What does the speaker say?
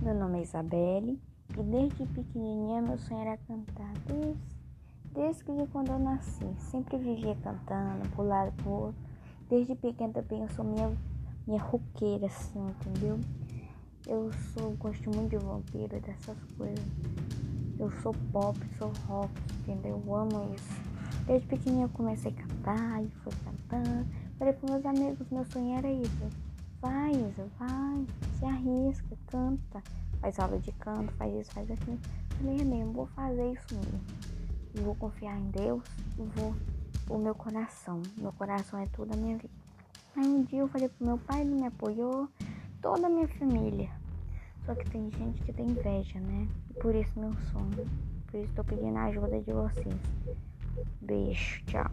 Meu nome é Isabelle e desde pequenininha meu sonho era cantar. Desde, desde que quando eu nasci, sempre vivia cantando, por lado pro outro. Desde pequena também eu sou minha, minha roqueira, assim, entendeu? Eu sou, gosto muito de vampiro, dessas coisas. Eu sou pop, sou rock, entendeu? Eu amo isso. Desde pequenininha eu comecei a cantar e fui cantando. Falei pros meus amigos, meu sonho era isso. Vai, Isa, vai, se arrisca, canta, faz aula de canto, faz isso, faz aquilo. Falei, é mesmo, vou fazer isso mesmo. E vou confiar em Deus e vou o meu coração. Meu coração é tudo a minha vida. Aí um dia eu falei pro meu pai, ele me apoiou, toda a minha família. Só que tem gente que tem inveja, né? Por isso meu sonho. Por isso tô pedindo a ajuda de vocês. Beijo, tchau.